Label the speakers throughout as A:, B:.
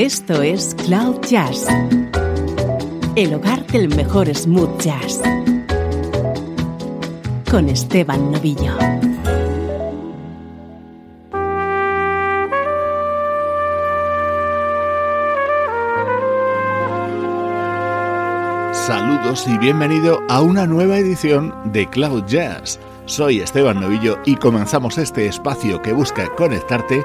A: Esto es Cloud Jazz, el hogar del mejor smooth jazz, con Esteban Novillo.
B: Saludos y bienvenido a una nueva edición de Cloud Jazz. Soy Esteban Novillo y comenzamos este espacio que busca conectarte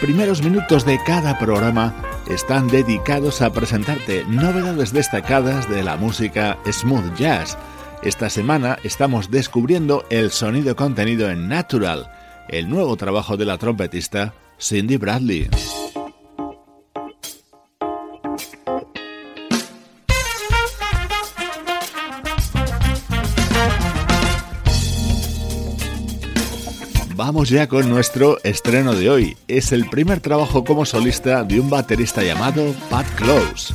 B: Primeros minutos de cada programa están dedicados a presentarte novedades destacadas de la música smooth jazz. Esta semana estamos descubriendo el sonido contenido en Natural, el nuevo trabajo de la trompetista Cindy Bradley. Vamos ya con nuestro estreno de hoy. Es el primer trabajo como solista de un baterista llamado Pat Close.